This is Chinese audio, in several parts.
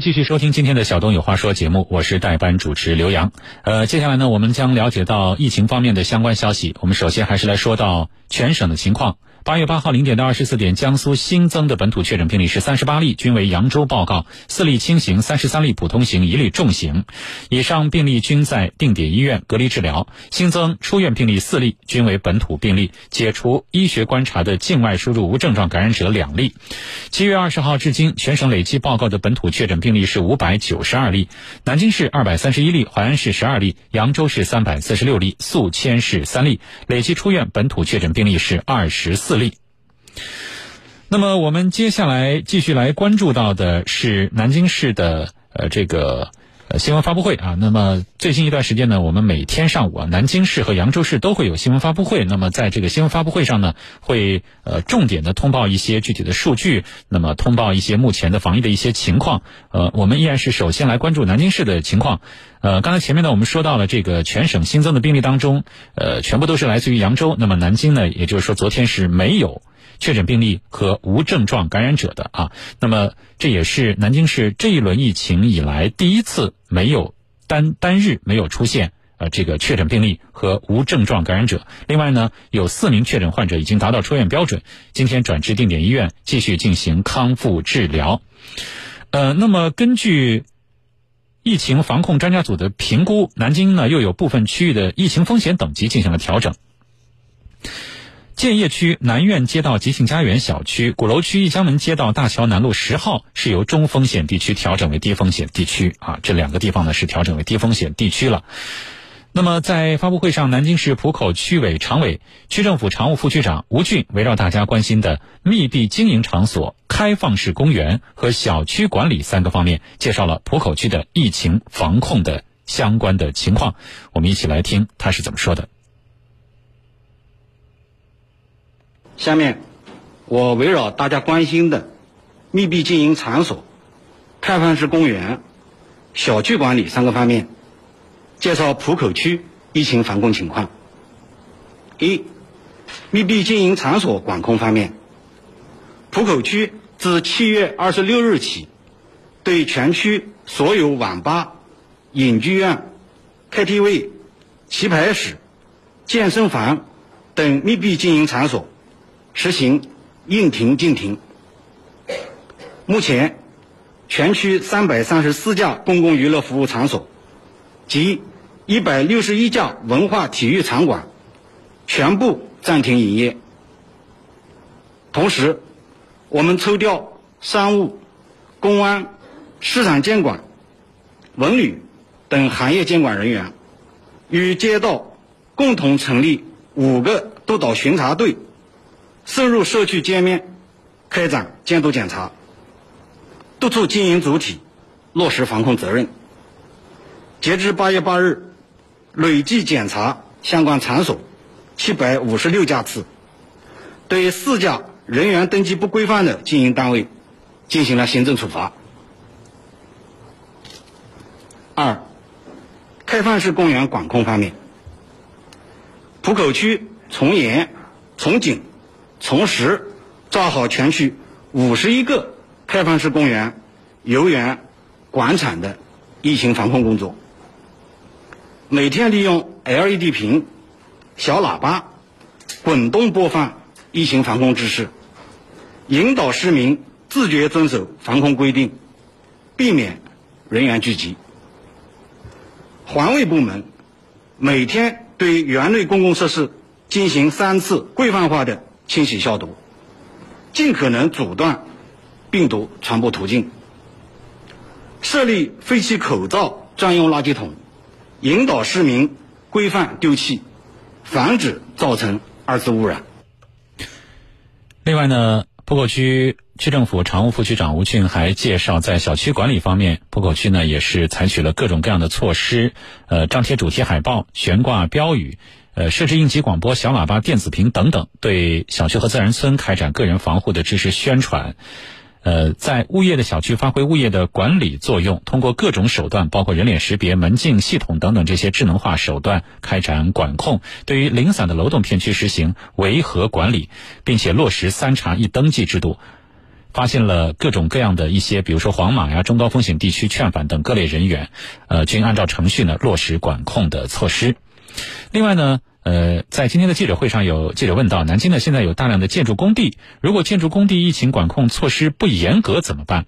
继续收听今天的小东有话说节目，我是代班主持刘洋。呃，接下来呢，我们将了解到疫情方面的相关消息。我们首先还是来说到全省的情况。八月八号零点到二十四点，江苏新增的本土确诊病例是三十八例，均为扬州报告，四例轻型，三十三例普通型，一例重型。以上病例均在定点医院隔离治疗。新增出院病例四例，均为本土病例，解除医学观察的境外输入无症状感染者两例。七月二十号至今，全省累计报告的本土确诊病例是五百九十二例，南京市二百三十一例，淮安市十二例，扬州市三百四十六例，宿迁市三例。累计出院本土确诊病例是二十四。自立。那么，我们接下来继续来关注到的是南京市的呃这个呃新闻发布会啊。那么最近一段时间呢，我们每天上午啊，南京市和扬州市都会有新闻发布会。那么在这个新闻发布会上呢，会呃重点的通报一些具体的数据，那么通报一些目前的防疫的一些情况。呃，我们依然是首先来关注南京市的情况。呃，刚才前面呢，我们说到了这个全省新增的病例当中，呃，全部都是来自于扬州。那么南京呢，也就是说昨天是没有确诊病例和无症状感染者的啊。那么这也是南京市这一轮疫情以来第一次没有单单日没有出现呃这个确诊病例和无症状感染者。另外呢，有四名确诊患者已经达到出院标准，今天转至定点医院继续进行康复治疗。呃，那么根据。疫情防控专家组的评估，南京呢又有部分区域的疫情风险等级进行了调整。建邺区南苑街道吉庆家园小区、鼓楼区一江门街道大桥南路十号是由中风险地区调整为低风险地区啊，这两个地方呢是调整为低风险地区了。那么，在发布会上，南京市浦口区委常委、区政府常务副区长吴俊围绕大家关心的密闭经营场所、开放式公园和小区管理三个方面，介绍了浦口区的疫情防控的相关的情况。我们一起来听他是怎么说的。下面，我围绕大家关心的密闭经营场所、开放式公园、小区管理三个方面。介绍浦口区疫情防控情况。一、密闭经营场所管控方面，浦口区自七月二十六日起，对全区所有网吧、影剧院、KTV、棋牌室、健身房等密闭经营场所实行应停尽停。目前，全区三百三十四家公共娱乐服务场所及一百六十一家文化体育场馆全部暂停营业。同时，我们抽调商务、公安、市场监管、文旅等行业监管人员，与街道共同成立五个督导巡查队，深入社区街面开展监督检查，督促经营主体落实防控责任。截至八月八日。累计检查相关场所七百五十六家次，对四家人员登记不规范的经营单位进行了行政处罚。二、开放式公园管控方面，浦口区从严、从紧、从实抓好全区五十一个开放式公园、游园、广场的疫情防控工作。每天利用 LED 屏、小喇叭滚动播放疫情防控知识，引导市民自觉遵守防控规定，避免人员聚集。环卫部门每天对园内公共设施进行三次规范化的清洗消毒，尽可能阻断病毒传播途径。设立废弃口罩专用垃圾桶。引导市民规范丢弃，防止造成二次污染。另外呢，浦口区区政府常务副区长吴俊还介绍，在小区管理方面，浦口区呢也是采取了各种各样的措施，呃，张贴主题海报、悬挂标语，呃，设置应急广播、小喇叭、电子屏等等，对小区和自然村开展个人防护的知识宣传。呃，在物业的小区发挥物业的管理作用，通过各种手段，包括人脸识别、门禁系统等等这些智能化手段开展管控。对于零散的楼栋片区实行维和管理，并且落实三查一登记制度。发现了各种各样的一些，比如说黄码呀、中高风险地区劝返等各类人员，呃，均按照程序呢落实管控的措施。另外呢，呃，在今天的记者会上，有记者问到，南京呢现在有大量的建筑工地，如果建筑工地疫情管控措施不严格怎么办？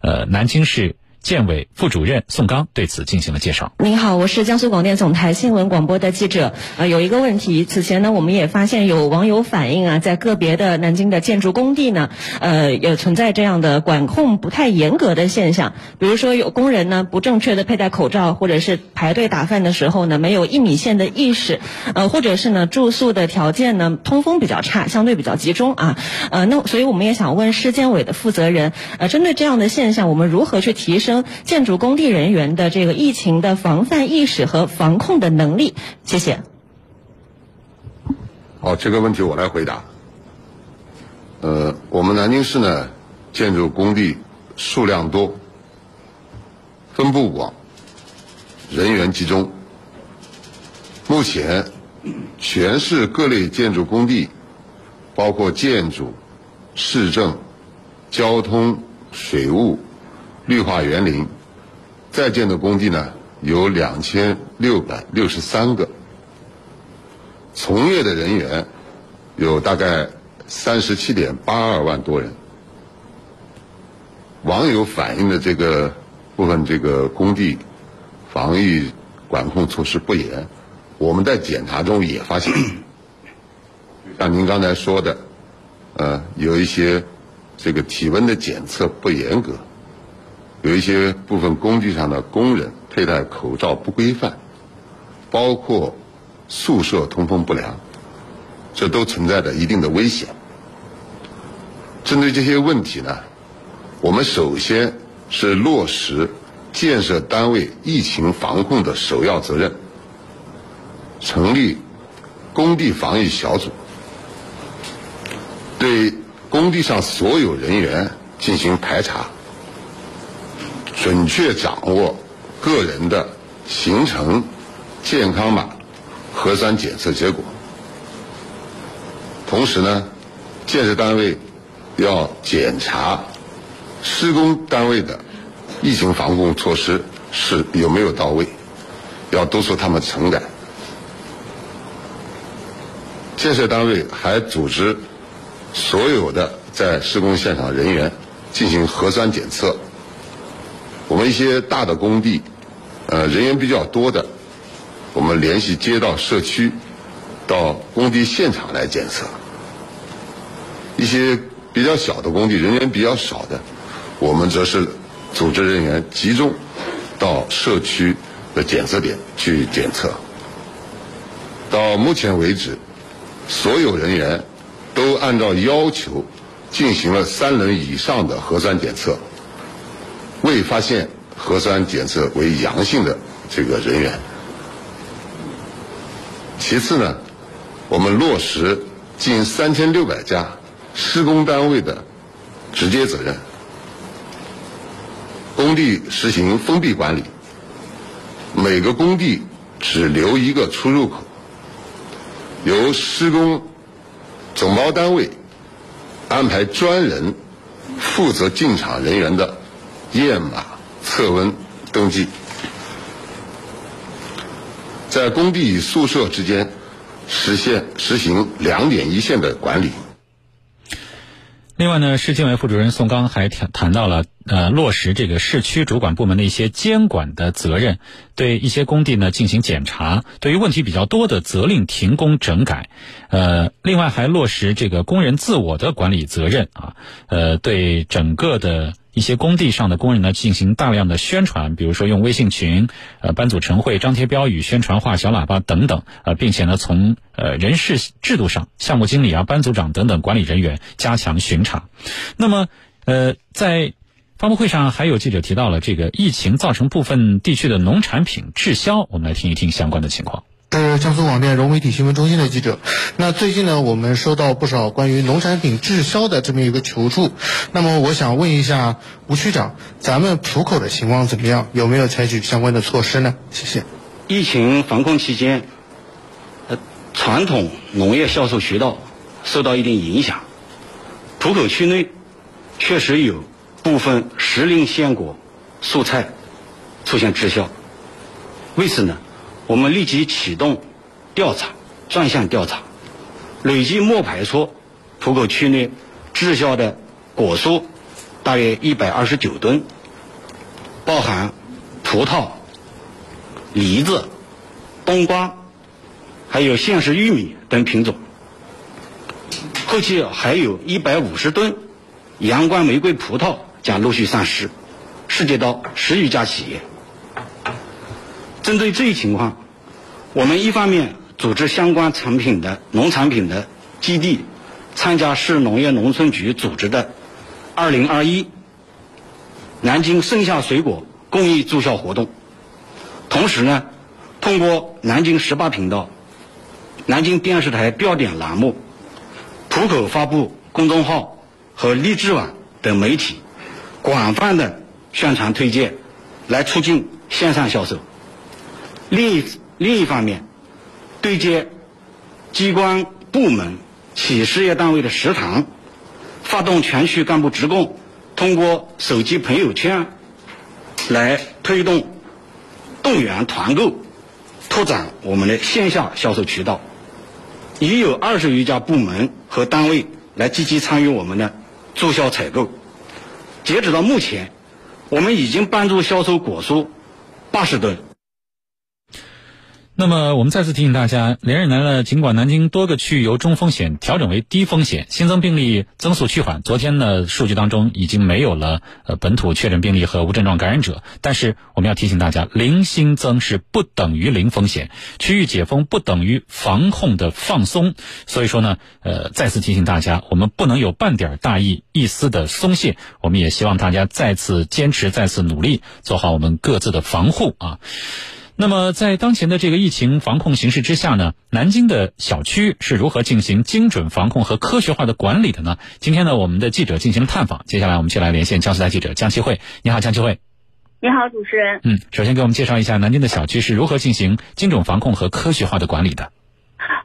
呃，南京市。建委副主任宋刚对此进行了介绍。您好，我是江苏广电总台新闻广播的记者。呃，有一个问题，此前呢，我们也发现有网友反映啊，在个别的南京的建筑工地呢，呃，也存在这样的管控不太严格的现象。比如说，有工人呢不正确的佩戴口罩，或者是排队打饭的时候呢没有一米线的意识，呃，或者是呢住宿的条件呢通风比较差，相对比较集中啊。呃，那所以我们也想问市建委的负责人，呃，针对这样的现象，我们如何去提升？建筑工地人员的这个疫情的防范意识和防控的能力，谢谢。好，这个问题我来回答。呃，我们南京市呢，建筑工地数量多，分布广，人员集中。目前，全市各类建筑工地，包括建筑、市政、交通、水务。绿化园林在建的工地呢有两千六百六十三个，从业的人员有大概三十七点八二万多人。网友反映的这个部分这个工地防疫管控措施不严，我们在检查中也发现，像您刚才说的，呃，有一些这个体温的检测不严格。有一些部分工地上的工人佩戴口罩不规范，包括宿舍通风不良，这都存在着一定的危险。针对这些问题呢，我们首先是落实建设单位疫情防控的首要责任，成立工地防疫小组，对工地上所有人员进行排查。准确掌握个人的行程、健康码、核酸检测结果。同时呢，建设单位要检查施工单位的疫情防控措施是有没有到位，要督促他们整改。建设单位还组织所有的在施工现场人员进行核酸检测。我们一些大的工地，呃，人员比较多的，我们联系街道、社区，到工地现场来检测；一些比较小的工地，人员比较少的，我们则是组织人员集中到社区的检测点去检测。到目前为止，所有人员都按照要求进行了三轮以上的核酸检测。未发现核酸检测为阳性的这个人员。其次呢，我们落实近三千六百家施工单位的直接责任，工地实行封闭管理，每个工地只留一个出入口，由施工总包单位安排专人负责进场人员的。验码、测温、登记，在工地与宿舍之间实现实行两点一线的管理。另外呢，市建委副主任宋刚还谈谈到了呃落实这个市区主管部门的一些监管的责任，对一些工地呢进行检查，对于问题比较多的责令停工整改。呃，另外还落实这个工人自我的管理责任啊，呃，对整个的。一些工地上的工人呢，进行大量的宣传，比如说用微信群、呃班组晨会、张贴标语、宣传画、小喇叭等等，呃，并且呢，从呃人事制度上，项目经理啊、班组长等等管理人员加强巡查。那么，呃，在发布会上还有记者提到了这个疫情造成部分地区的农产品滞销，我们来听一听相关的情况。是江苏广电融媒体新闻中心的记者。那最近呢，我们收到不少关于农产品滞销的这么一个求助。那么我想问一下吴区长，咱们浦口的情况怎么样？有没有采取相关的措施呢？谢谢。疫情防控期间，呃，传统农业销售渠道受到一定影响。浦口区内确实有部分时令鲜果、蔬菜出现滞销。为此呢，我们立即启动调查，专项调查，累计摸排出浦口区内滞销的果蔬大约一百二十九吨，包含葡萄、梨子、冬瓜，还有现实玉米等品种。后期还有一百五十吨阳光玫瑰葡萄将陆续上市，涉及到十余家企业。针对这一情况，我们一方面组织相关产品的农产品的基地参加市农业农村局组织的“二零二一南京盛夏水果公益助销活动”，同时呢，通过南京十八频道、南京电视台标点栏目、浦口发布公众号和荔枝网等媒体，广泛的宣传推荐，来促进线上销售。另一另一方面，对接机关部门、企事业单位的食堂，发动全区干部职工通过手机朋友圈来推动动员团购，拓展我们的线下销售渠道。已有二十余家部门和单位来积极参与我们的助销采购。截止到目前，我们已经帮助销售果蔬八十吨。那么，我们再次提醒大家，连日来呢，尽管南京多个区域由中风险调整为低风险，新增病例增速趋缓。昨天呢，数据当中已经没有了呃本土确诊病例和无症状感染者。但是，我们要提醒大家，零新增是不等于零风险，区域解封不等于防控的放松。所以说呢，呃，再次提醒大家，我们不能有半点大意、一丝的松懈。我们也希望大家再次坚持、再次努力，做好我们各自的防护啊。那么，在当前的这个疫情防控形势之下呢，南京的小区是如何进行精准防控和科学化的管理的呢？今天呢，我们的记者进行了探访。接下来，我们就来连线江苏台记者江奇慧。你好，江奇慧。你好，主持人。嗯，首先给我们介绍一下南京的小区是如何进行精准防控和科学化的管理的。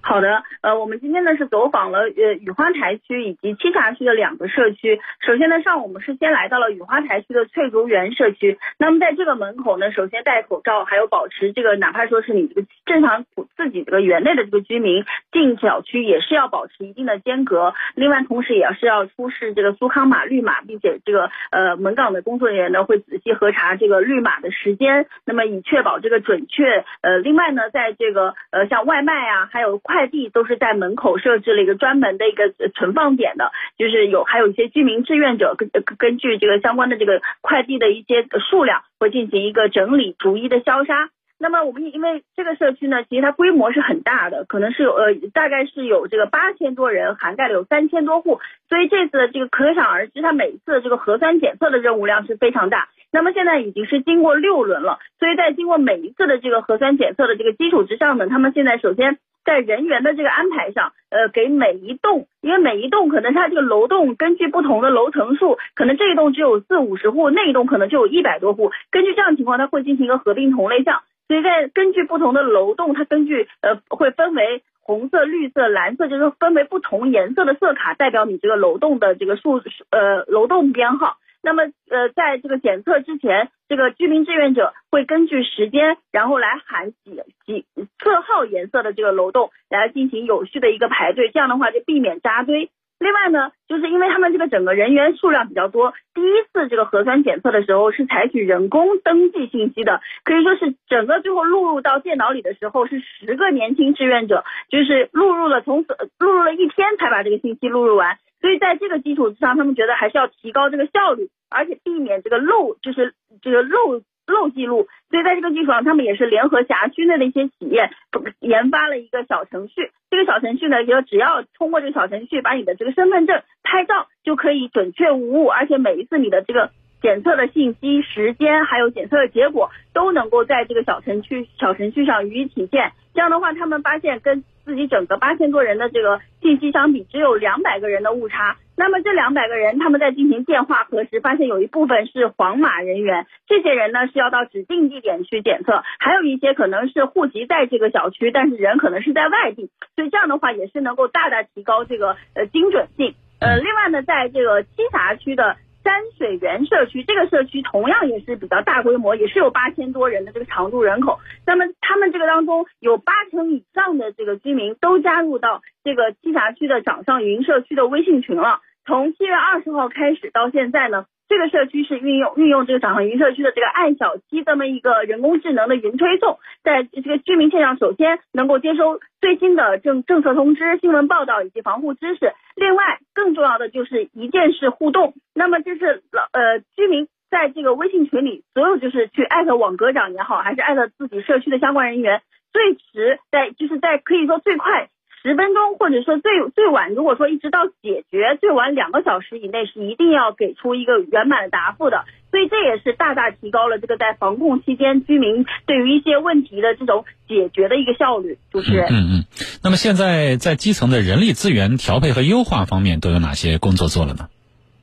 好的，呃，我们今天呢是走访了呃雨花台区以及栖霞区的两个社区。首先呢，上午我们是先来到了雨花台区的翠竹园社区。那么在这个门口呢，首先戴口罩，还有保持这个，哪怕说是你这个正常自己这个园内的这个居民进小区也是要保持一定的间隔。另外，同时也是要出示这个苏康码绿码，并且这个呃门岗的工作人员呢会仔细核查这个绿码的时间，那么以确保这个准确。呃，另外呢，在这个呃像外卖啊，还有快快递都是在门口设置了一个专门的一个存放点的，就是有还有一些居民志愿者根根据这个相关的这个快递的一些数量，会进行一个整理，逐一的消杀。那么我们因为这个社区呢，其实它规模是很大的，可能是有呃大概是有这个八千多人，涵盖了有三千多户，所以这次的这个可想而知，它每次的这个核酸检测的任务量是非常大。那么现在已经是经过六轮了，所以在经过每一次的这个核酸检测的这个基础之上呢，他们现在首先在人员的这个安排上，呃，给每一栋，因为每一栋可能它这个楼栋根据不同的楼层数，可能这一栋只有四五十户，那一栋可能就有一百多户，根据这样情况，它会进行一个合并同类项。所以在根据不同的楼栋，它根据呃会分为红色、绿色、蓝色，就是分为不同颜色的色卡，代表你这个楼栋的这个数呃楼栋编号。那么呃在这个检测之前，这个居民志愿者会根据时间，然后来喊几几色号颜色的这个楼栋来进行有序的一个排队，这样的话就避免扎堆。另外呢，就是因为他们这个整个人员数量比较多，第一次这个核酸检测的时候是采取人工登记信息的，可以说是整个最后录入到电脑里的时候是十个年轻志愿者，就是录入了从此录入了一天才把这个信息录入完，所以在这个基础之上，他们觉得还是要提高这个效率，而且避免这个漏，就是这个漏。漏记录，所以在这个基础上，他们也是联合辖区内的一些企业研发了一个小程序。这个小程序呢，就只要通过这个小程序把你的这个身份证拍照，就可以准确无误，而且每一次你的这个检测的信息、时间还有检测的结果都能够在这个小程序小程序上予以体现。这样的话，他们发现跟自己整个八千多人的这个信息相比，只有两百个人的误差。那么这两百个人，他们在进行电话核实，发现有一部分是黄码人员，这些人呢是要到指定地点去检测，还有一些可能是户籍在这个小区，但是人可能是在外地，所以这样的话也是能够大大提高这个呃精准性。呃，另外呢，在这个栖霞区的。山水园社区这个社区同样也是比较大规模，也是有八千多人的这个常住人口。那么他们这个当中有八成以上的这个居民都加入到这个栖霞区的掌上云社区的微信群了。从七月二十号开始到现在呢。这个社区是运用运用这个掌上云社区的这个爱小七这么一个人工智能的云推送，在这个居民线上首先能够接收最新的政政策通知、新闻报道以及防护知识。另外，更重要的就是一键式互动。那么就是老呃居民在这个微信群里，所有就是去艾特网格长也好，还是艾特自己社区的相关人员，最迟在就是在可以说最快。十分钟，或者说最最晚，如果说一直到解决，最晚两个小时以内是一定要给出一个圆满的答复的。所以这也是大大提高了这个在防控期间居民对于一些问题的这种解决的一个效率。主持人，嗯嗯。那么现在在基层的人力资源调配和优化方面都有哪些工作做了呢？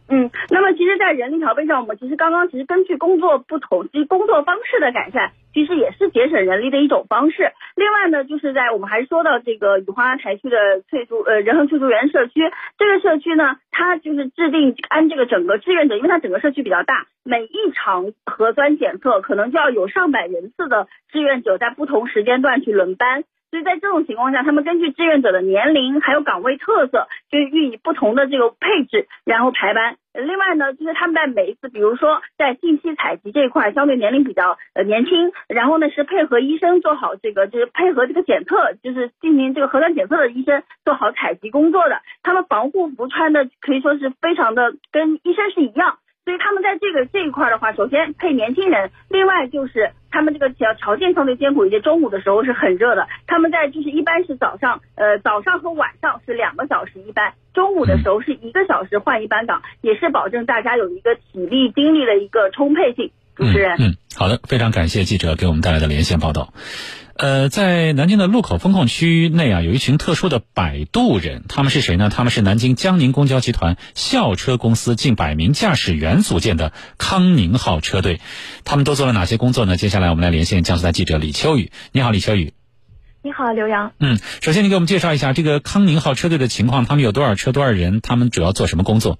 嗯，那么其实，在人力调配上，我们其实刚刚其实根据工作不同，其实工作方式的改善，其实也是节省人力的一种方式。另外呢，就是在我们还说到这个雨花台区的翠竹呃仁恒翠竹园社区，这个社区呢，它就是制定按这个整个志愿者，因为它整个社区比较大，每一场核酸检测可能就要有上百人次的志愿者在不同时间段去轮班。所以在这种情况下，他们根据志愿者的年龄还有岗位特色，就予以不同的这个配置，然后排班。另外呢，就是他们在每一次，比如说在信息采集这一块，相对年龄比较呃年轻，然后呢是配合医生做好这个，就是配合这个检测，就是进行这个核酸检测的医生做好采集工作的。他们防护服穿的可以说是非常的跟医生是一样。所以他们在这个这一块的话，首先配年轻人，另外就是他们这个条条件相对艰苦一些，中午的时候是很热的。他们在就是一般是早上，呃早上和晚上是两个小时一班，中午的时候是一个小时换一班岗，也是保证大家有一个体力精力的一个充沛性。主持人，嗯，好的，非常感谢记者给我们带来的连线报道。呃，在南京的路口风控区内啊，有一群特殊的摆渡人，他们是谁呢？他们是南京江宁公交集团校车公司近百名驾驶员组建的康宁号车队。他们都做了哪些工作呢？接下来我们来连线江苏台记者李秋雨。你好，李秋雨。你好，刘洋。嗯，首先你给我们介绍一下这个康宁号车队的情况，他们有多少车，多少人？他们主要做什么工作？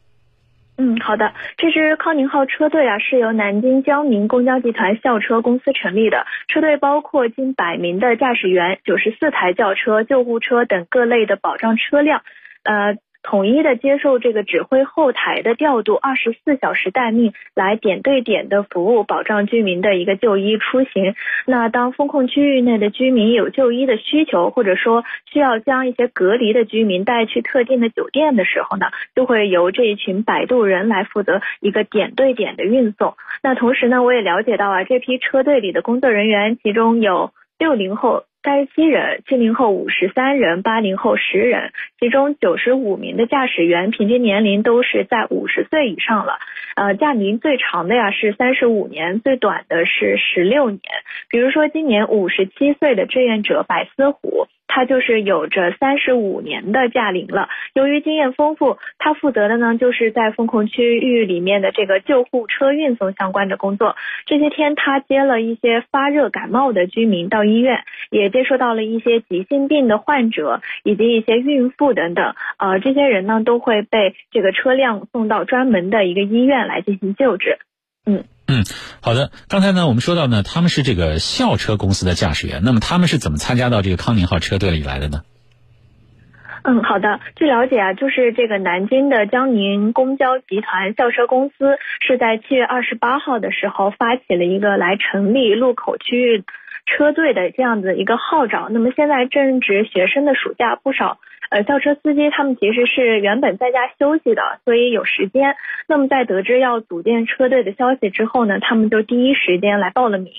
嗯，好的。这支康宁号车队啊，是由南京江宁公交集团校车公司成立的。车队包括近百名的驾驶员、九十四台轿车、救护车等各类的保障车辆。呃。统一的接受这个指挥后台的调度，二十四小时待命，来点对点的服务，保障居民的一个就医出行。那当风控区域内的居民有就医的需求，或者说需要将一些隔离的居民带去特定的酒店的时候呢，就会由这一群摆渡人来负责一个点对点的运送。那同时呢，我也了解到啊，这批车队里的工作人员，其中有六零后。三十七人，七零后五十三人，八零后十人，其中九十五名的驾驶员平均年龄都是在五十岁以上了。呃，驾龄最长的呀是三十五年，最短的是十六年。比如说今年五十七岁的志愿者百思虎。他就是有着三十五年的驾龄了。由于经验丰富，他负责的呢就是在风控区域里面的这个救护车运送相关的工作。这些天，他接了一些发热感冒的居民到医院，也接触到了一些急性病的患者以及一些孕妇等等。呃，这些人呢都会被这个车辆送到专门的一个医院来进行救治。嗯。嗯，好的。刚才呢，我们说到呢，他们是这个校车公司的驾驶员。那么他们是怎么参加到这个康宁号车队里来的呢？嗯，好的。据了解啊，就是这个南京的江宁公交集团校车公司是在七月二十八号的时候发起了一个来成立路口区域车队的这样子一个号召。那么现在正值学生的暑假，不少。呃，校车司机他们其实是原本在家休息的，所以有时间。那么在得知要组建车队的消息之后呢，他们就第一时间来报了名。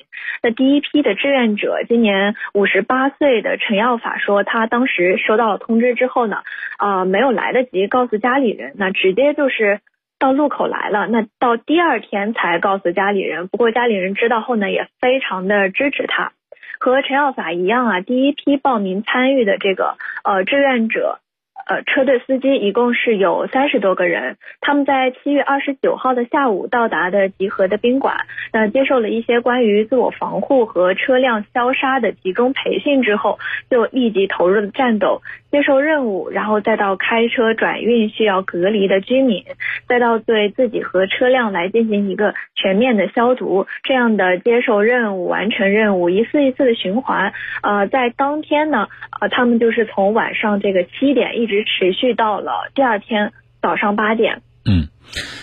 那第一批的志愿者，今年五十八岁的陈耀法说，他当时收到了通知之后呢，啊，没有来得及告诉家里人，那直接就是到路口来了。那到第二天才告诉家里人，不过家里人知道后呢，也非常的支持他。和陈耀法一样啊，第一批报名参与的这个呃志愿者，呃车队司机一共是有三十多个人，他们在七月二十九号的下午到达的集合的宾馆，那接受了一些关于自我防护和车辆消杀的集中培训之后，就立即投入了战斗，接受任务，然后再到开车转运需要隔离的居民，再到对自己和车辆来进行一个全面的消毒，这样的接受任务、完成任务，一次一次的循环。呃，在当天呢，呃，他们就是从晚上这个七点一直持续到了第二天早上八点。嗯，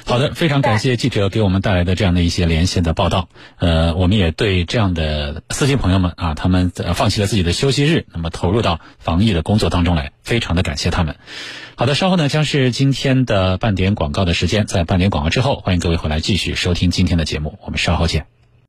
好的，非常感谢记者给我们带来的这样的一些连线的报道。呃，我们也对这样的司机朋友们啊，他们放弃了自己的休息日，那么投入到防疫的工作当中来，非常的感谢他们。好的，稍后呢将是今天的半点广告的时间，在半点广告之后，欢迎各位回来继续收听今天的节目，我们稍后见。